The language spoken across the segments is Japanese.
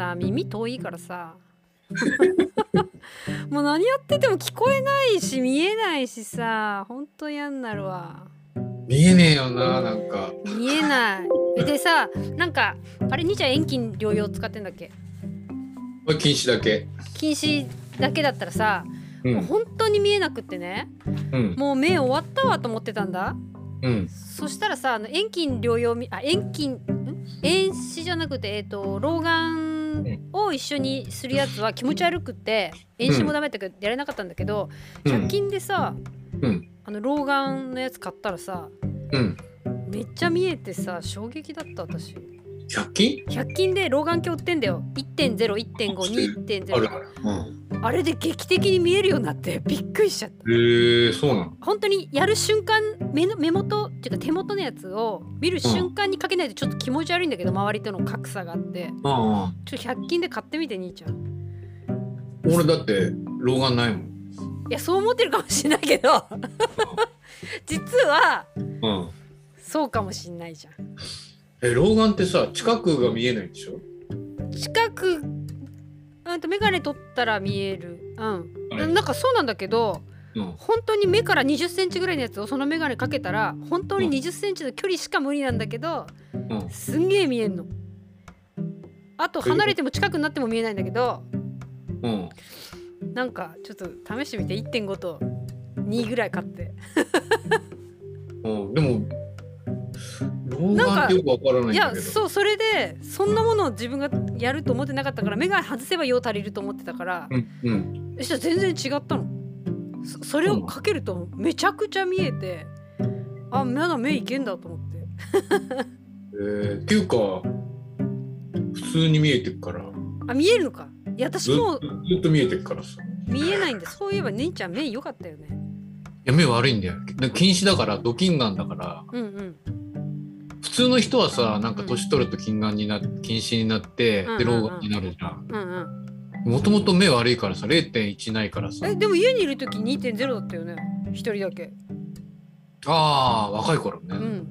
さ耳遠いからさ。もう何やってても聞こえないし見えないしさほんと嫌になるわ。見えねえよななんか。見えない。でさなんかあれ兄ちゃん遠近療養使ってんだっけ？禁止だけ。禁止だけだったらさ、うん。もう本当に見えなくってね。うん。もう目終わったわと思ってたんだ。うん。そしたらさあの遠近療養みあ遠近ん？遠視じゃなくてえっ、と老眼を一緒にするやつは気持ち悪くって遠視もダメってやれなかったん。だけど、うん。100均でさうん。あの老眼のやつ買ったらさうん。めっちゃ見えてさ衝撃だった私100均？100均で老眼鏡売ってんだよ。1.01.52.0あるあるうんあれで劇的に見えるようになってびっくりしちゃった。へえそうなの？本当にやる瞬間目の目元っていうか手元のやつを見る瞬間にかけないとちょっと気持ち悪いんだけど周りとの格差があって。ああちょっと100均で買ってみて兄ちゃん。俺だって老眼ないもん。いやそう思ってるかもしれないけど。実はうん。そうかもしんないじゃん。え老眼ってさ近くが見えないでしょ？近くうんと眼鏡取ったら見える。うん。なんかそうなんだけどうん。本当に目から2 0センチぐらいのやつをその眼鏡かけたら本当に2 0センチの距離しか無理なんだけどうん。すんげえ見えんの。あと離れても近くなっても見えないんだけどうん。なんかちょっと試してみて。1.5と2ぐらい買って。うん。でも老眼ってよくわからないいやそうそれでそんなものを自分がやると思ってなかったから眼鏡外せば用足りると思ってたからうんうん。そしたら全然違ったの。そそれをかけるとめちゃくちゃ見えてあまだ目いけんだと思って。えー、っていうか普通に見えてるから。あ見えるのか。いや私ずもうずっと見えてるからさ。見えないんだ。そういえば姉ちゃん目良かったよね。いや目悪いんだよ。で近視だからドキンガンだから。うんうん普通の人はさなんか年取ると近眼にな近視になって、うん。で老眼になるじゃん。うんうん。もともと目悪いからさ0.1ないからさ。えでも家にいる時2.0だったよね？一人だけ。ああ若い頃ね、うん。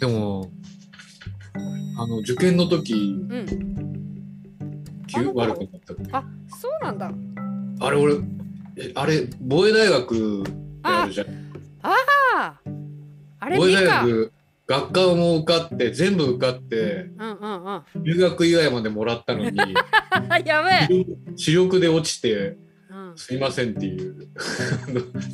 でもあの受験の時うん。悪くなったあそうなんだ。あれ俺えあれ防衛大学ってあるじゃん。あああれ防衛目か大学学科も受かって全部受かってうんうんうん留学以外までもらったのに やべえ、視力で落ちてうん、すいませんっていう。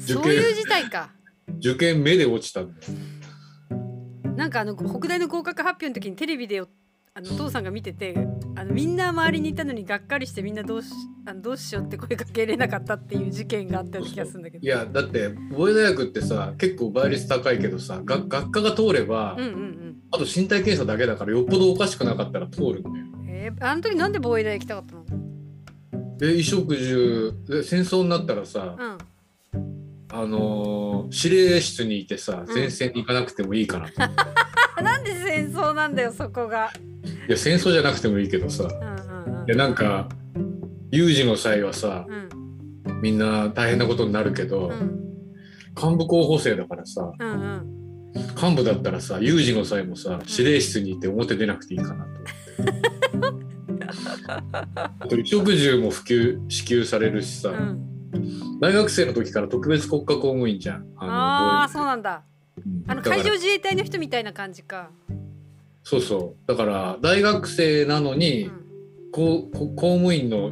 受 そういう験事態か。受験目で落ちたんだよ。なんかあの北大の合格発表の時にテレビでよあのお父さんが見ててあのみんな周りにいたのにがっかりしてみんなどうしあのどうしようって声かけれなかったっていう事件があったような気がするんだけど。いやだって防衛大学ってさ結構倍率高いけどさが学科が通れば、うんうんうん。あと身体検査だけだからよっぽどおかしくなかったら通るんだよ。えー、あの時なんで防衛大行きたかったの？で衣食住で戦争になったらさ、うん。あのー司令室にいてさうん前線に行かなくてもいいかなと、あ なんで戦争なんだよそこがいや戦争じゃなくてもいいけどさ。うんうんうん。でなんか有事の際はさうん。みんな大変なことになるけど、うん。幹部候補生だからさうんうん。幹部だったらさ有事の際もさ司令室にいて表出なくていいかなと。思って。あと衣食住も普及支給されるしさ、うん。大学生の時から特別国家公務員じゃん。ああのそうなんだ。うん。あの海上自衛隊の人みたいな感じか、そうそう。だから大学生なのうに、ん、こ公務員の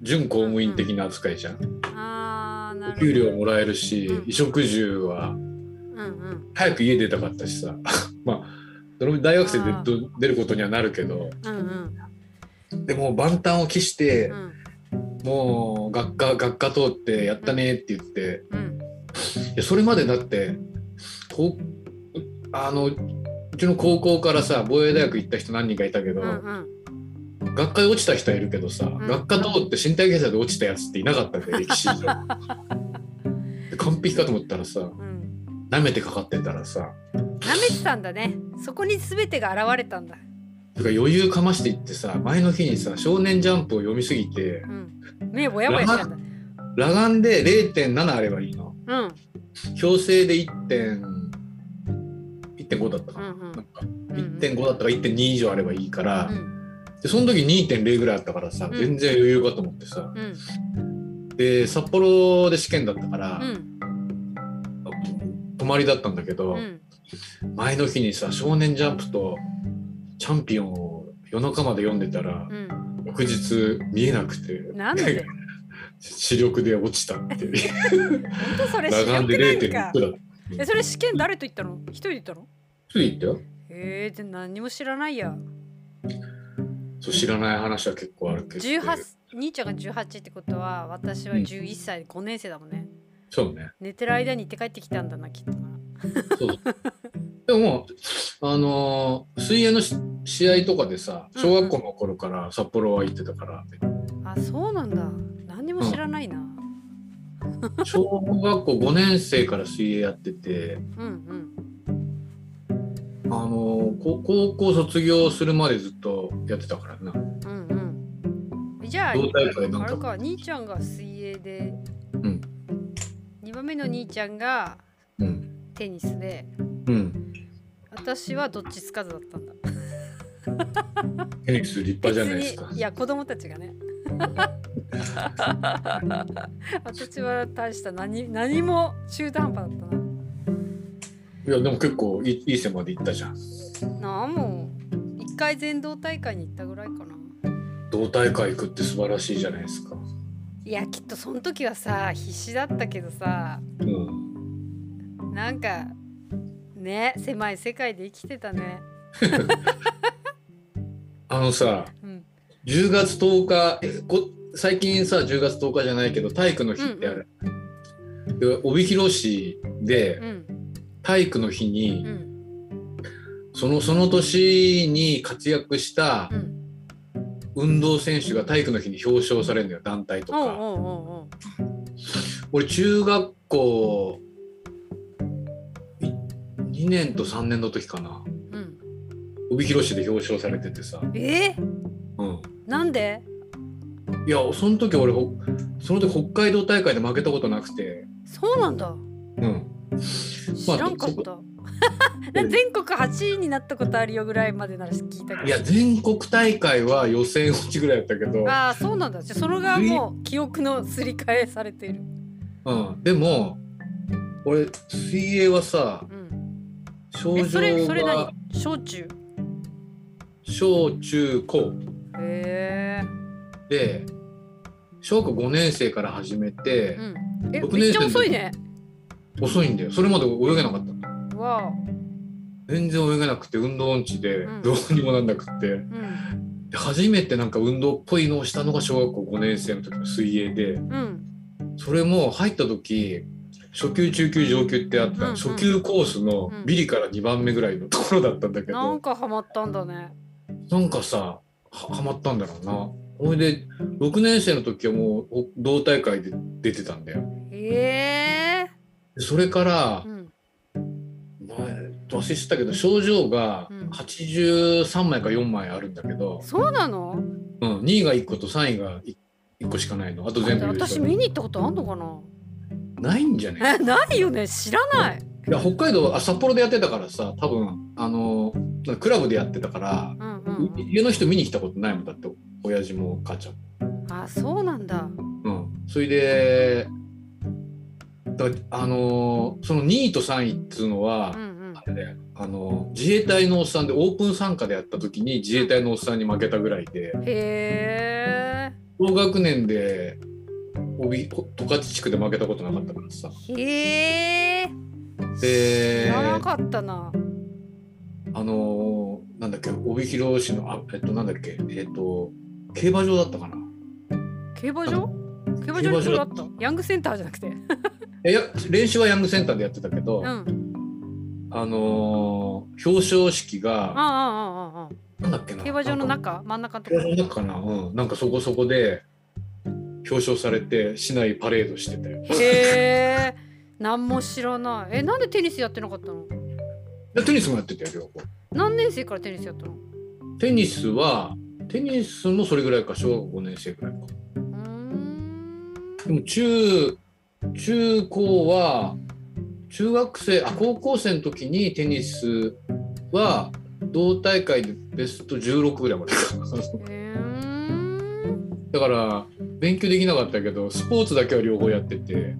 準公務員的な扱いじゃん。あーなるほど。お給料もらえるし、うん。衣食住はうんうん。早く家出たかったしさ。まあその大学生で出ることにはなるけど。うんうん。でも万端を期してう、ん。もう学科学科通ってやったねって言って。うん。いやそれまでだってこうあのうちの高校からさ防衛大学行った人何人かいたけど、うんうん。学科で落ちた人はいるけどさ、ん。学科通って身体検査で落ちたやつっていなかったんだよ 歴史上。で完璧かと思ったらさうん。舐めてかかってたらさ舐めてたんだね。そこに全てが現れたんだ。てか余裕かましていってさ前の日にさ「少年ジャンプ」を読みすぎてうん。目ぼやぼやしたんだ。裸眼で0.7あればいいの。うん。強制で1.1.5だったかな,、うんうん。なんかうん1.5だったか1.2以上あればいいから、うんでその時2.0ぐらいあったからさ、うん。全然余裕かと思ってさ。うん。で札幌で試験だったから、うん。泊まりだったんだけど、うん。前の日にさ「少年ジャンプ」と「チャンピオン」を夜中まで読んでたらうん。翌日見えなくてなんで？視力で落ちたっていう。本当それ視裸眼で力なんか。0.6だった。えそれ試験誰と行ったの？一人で行ったの？ついたよ。えー、で何も知らないや。そう知らない話は結構あるけど。18兄ちゃんが18ってことは私は11歳5年生だもんね、そうね。寝てる間に行って帰ってきたんだなきっと。なそう。でもあのー水泳のし試合とかでさ小学校の頃から札幌は行ってたから、あそうなんだ。何にも知らないな、小学校5年生から水泳やってて。うん、うんあの高校卒業するまでずっとやってたからな。うんうん。じゃあ同大会なんか。あれか兄ちゃんが水泳で、うん。2番目の兄ちゃんがうん。テニスで。うん。私はどっちつかずだったんだ。テニス立派じゃないですか。いや子供たちがね。私は大した何何も中途半端だったないやでも結構いいいい線まで行ったじゃん。なあもう一回全道大会に行ったぐらいかな。同大会行くって素晴らしいじゃないですか。いやきっとその時はさ必死だったけどさ。うん。なんかね狭い世界で生きてたね。あのさうん。10月10日えこ最近さ10月10日じゃないけど体育の日ってある、で帯広市でうん体育の日に、うんそのその年に活躍したうん運動選手が体育の日に表彰されるんだよ団体とか。俺中学校2年と3年の時かな。うん。帯広市で表彰されててさ、えうん、なんで？いやその時俺ほその時北海道大会で負けたことなくて、そうなんだ。うん、知らんかった、全国8位になったことあるよぐらいまでなら聞いたけど。いや全国大会は予選落ちぐらいやったけど、ああそうなんだ。じゃあそのがもう記憶のすり替えされている。うん、でも俺水泳はさうん。症えそれそれ状が何？小中？小中高。へえで小学校5年生から始めてう、ん。え六めっちゃ遅いね遅いんだよ。それまで泳げなかった。のわあ全然泳げなくて運動音痴でうん。どうにもなんなくって、うん。で初めてなんか運動っぽいのをしたのが小学校5年生の時の水泳でうん。それも入った時初級中級上級ってあった、うんうん。初級コースのビリから2番目ぐらいのところだったんだけど、なんかハマったんだね。なんかさははまったんだろうな。ほいで6年生の時はもうお同大会で出てたんだよ。へえ。でそれからう、ん。前忘れてたけど症状がうん。83枚か4枚あるんだけど、そうなの？うん、2位が1個と3位が 1, 個しかないの。あと全部優私勝見に行ったことあんのかな？ないんじゃね？えないよね。知らない。いや北海道あ札幌でやってたからさ多分あのクラブでやってたから、うんうん。家の人見に来たことないもんだって親父も母ちゃんも。あそうなんだ。うん、それでだあのーその2位と3位っていうのは、うんうん。あれだよあのー自衛隊のおっさんでオープン参加でやった時に自衛隊のおっさんに負けたぐらいでへえ。同学年で帯十勝地区で負けたことなかったからさ。へえ。で知らなかったな。あのーなんだっけ帯広市のあえっとなんだっけえっと競馬場だったかな。競馬場？競馬場にそれあった？ヤングセンターじゃなくていや練習はヤングセンターでやってたけど、うん。あのー表彰式ああがああああなんだっけな競馬場の中？真ん中競馬場の中かな、うん、なんかそこそこで表彰されて市内パレードしてたよ。へえ。何も知らない。えなんでテニスやってなかったの？でテニスもやってたよ両方。何年生からテニスやったの？テニスはテニスもそれぐらいか小学校5年生ぐらいか。でも中中高は中学生あ高校生の時にテニスは同大会でベスト16ぐらいまで。だから勉強できなかったけどスポーツだけは両方やってて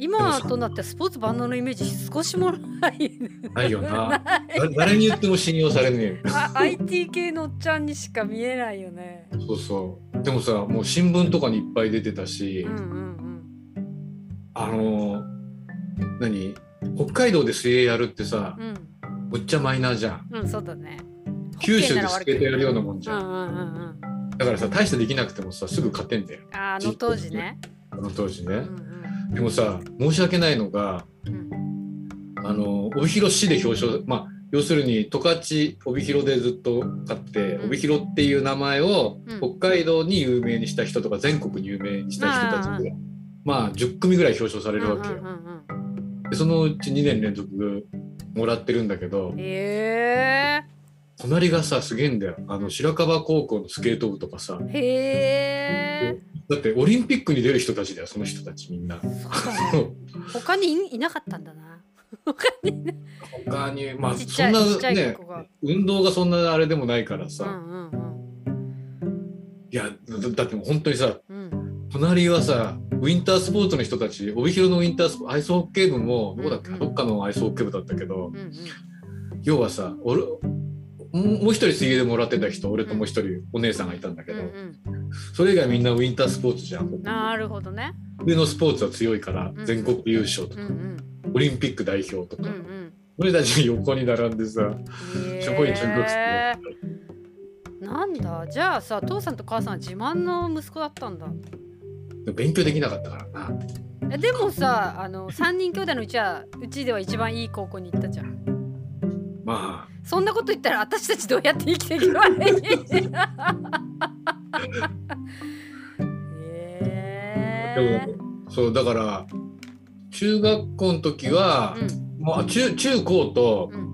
今となってスポーツ万能のイメージ少しもない。ないよな。誰に言っても信用されねえあ IT 系のおっちゃんにしか見えないよね。そうそう。でもさもう新聞とかにいっぱい出てたし、うんうんあの何北海道で水泳やるってさうん。むっちゃマイナーじゃん。うんうんそうだね。九州でスケートやるようなもんじゃん、うんうんうんうんだからさ大してできなくてもさすぐ勝てんだよ。ああの当時ね。あの当時ね。うんうんでもさ申し訳ないのがうん。あの帯広市で表彰まあ要するに十勝帯広でずっと勝ってうん。帯広っていう名前をうん。北海道に有名にした人とか全国に有名にした人たちがまあ10組ぐらい表彰されるわけよ。でそのうち2年連続もらってるんだけどうんへ隣がさすげえんだよ。あの白樺高校のスケート部とかさ。えへえだってオリンピックに出る人たちだよその人たちみんな。他にいいなかったんだな。他にね。他にまあそんなね運動がそんなあれでもないからさ、うんうんうん。いやだだってもう本当にさうん。隣はさウィンタースポーツの人たち帯広のウィンタースポアイスホッケー部もどこだっけ、うんうんどっかのアイスホッケー部だったけどうんうん。要はさ俺もう一人水泳でもらってた人俺ともう一人お姉さんがいたんだけど、うんそれ以外みんなウィンタースポーツじゃんうんなるほどね。上のスポーツは強いからうん全国優勝とか、うんうん。オリンピック代表とか、うんうん。俺たち横に並んでさへしょぼい中学え生なんだ。じゃあさ父さんと母さんは自慢の息子だったんだ。勉強できなかったからな。えでもさあの3人兄弟のうちはうちでは一番いい高校に行ったじゃん。まあそんなこと言ったら私たちどうやって生きていけばいいへえでもそうだから中学校の時は、もうあ中中高とうん。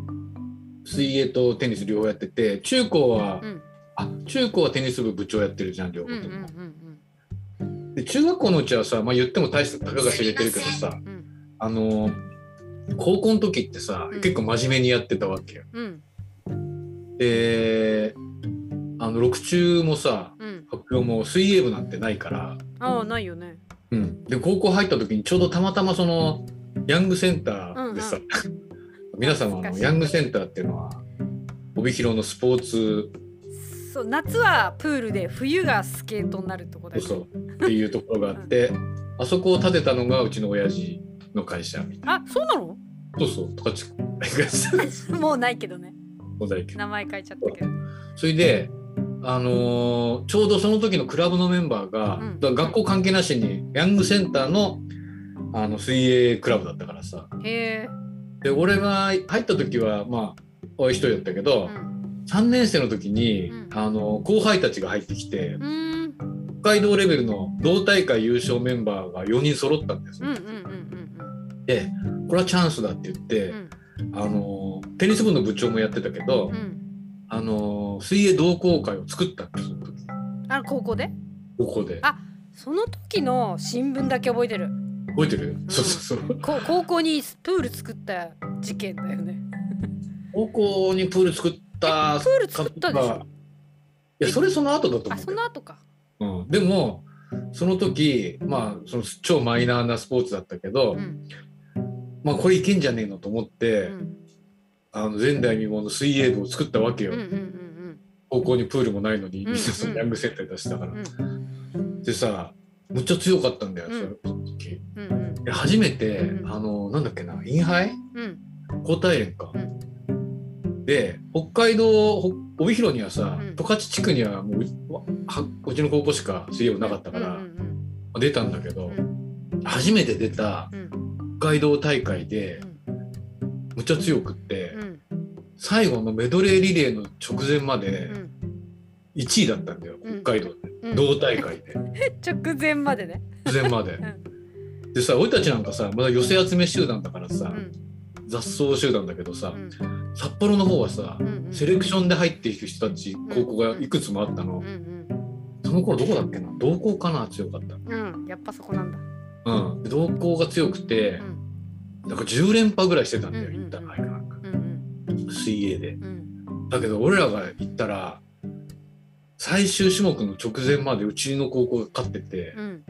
水泳とテニス両方やってて中高は、うん。あ中高はテニス部部長やってるじゃん両方うんうんとも、うん。で中学校のうちはさ、まあ、言っても大したたかが知れてるけどさうん。あの高校の時ってさ、うん。結構真面目にやってたわけよ。うん。であの6中もさうん。発表も水泳部なんてないから、ああないよね。うん、で高校入った時にちょうどたまたまそのヤングセンターでさ、皆様あの懐かしい。ヤングセンターっていうのは帯広のスポーツ。そう夏はプールで冬がスケートになるとこだよね。そうっていうところがあって あそこを建てたのがうちの親父の会社みたいあそうなの？なそうそう十勝会社もうないけどね。もだいけど。名前変えちゃったけど。それであのーちょうどその時のクラブのメンバーが、うん。学校関係なしにヤングセンターのあの水泳クラブだったからさ。へえ。で俺が入った時はまあおい一人だったけど、うん。3年生の時に、うん。あの後輩たちが入ってきてうーん。北海道レベルの同大会優勝メンバーが4人揃ったんですよ、うんうんうんうんでこれはチャンスだって言って、うん。あのテニス部の部長もやってたけど、うん。あの水泳同好会を作ったんですその時。あ高校で？ここで。あその時の新聞だけ覚えてる。覚えてる、そうそうそう。こ高校にプール作った事件だよね。高校にプール作ったプール作ったでしょ？いやそれその後だとあ思うその後か。うん、でもその時まあその超マイナーなスポーツだったけど、うんまあこれいけんじゃねえのと思って、うん。あの前代未聞の水泳部を作ったわけよ、うんうんうん高校にプールもないのに、うん。みんなそのヤングセンター出したから、うんでさむっちゃ強かったんだよ、うん。その時。うんうん。で初めて、うんあのなんだっけなインハイ？うん。交代連か、うん。で北海道ほ帯広にはさうん。十勝地区にはもううはうちの高校しか水泳部なかったから、うんうん出たんだけど、うん。初めて出たうん。北海道大会でうんむっちゃ強くって、うん。最後のメドレーリレーの直前までうん。1位だったんだよ、うん。北海道で、うん。同大会で。直前までね。直前まで。う。ん。でさ俺たちなんかさまだ寄せ集め集団だからさ、うん。雑草集団だけどさ、うん。札幌の方はさ、うんセレクションで入っていく人たち高校がいくつもあったの、うんその頃どこだっけな？同校かな？強かった、うんうん。やっぱそこなんだうん、で同校が強くてう、ん。なんか10連覇ぐらいしてたんだよ、インターハイかなんか。水泳で。うん。だけど俺らが行ったら最終種目の直前までうちの高校が勝っててうん。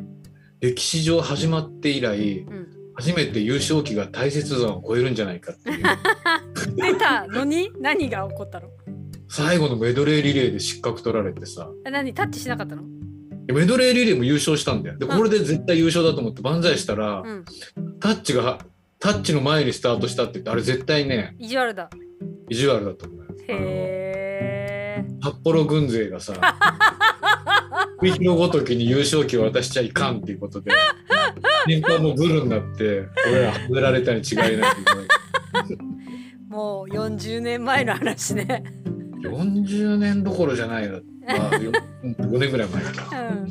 歴史上始まって以来うん。初めて優勝旗が大雪山を超えるんじゃないかっていう。出たのに？何が起こったの？最後のメドレーリレーで失格取られてさ。え何？タッチしなかったの？メドレーリレーも優勝したんだよ。でうん。これで絶対優勝だと思って万歳したら、うん。タッチがタッチの前にスタートしたって言ってあれ絶対ね意地悪だ。意地悪だと思うへえ札幌軍勢がさ繰り広ごときに優勝旗を渡しちゃいかんっていうことで年間もグルになって俺らはめられたに違いない もう40年前の話ね。40年どころじゃないな、まあ、5年ぐらい前か。うん。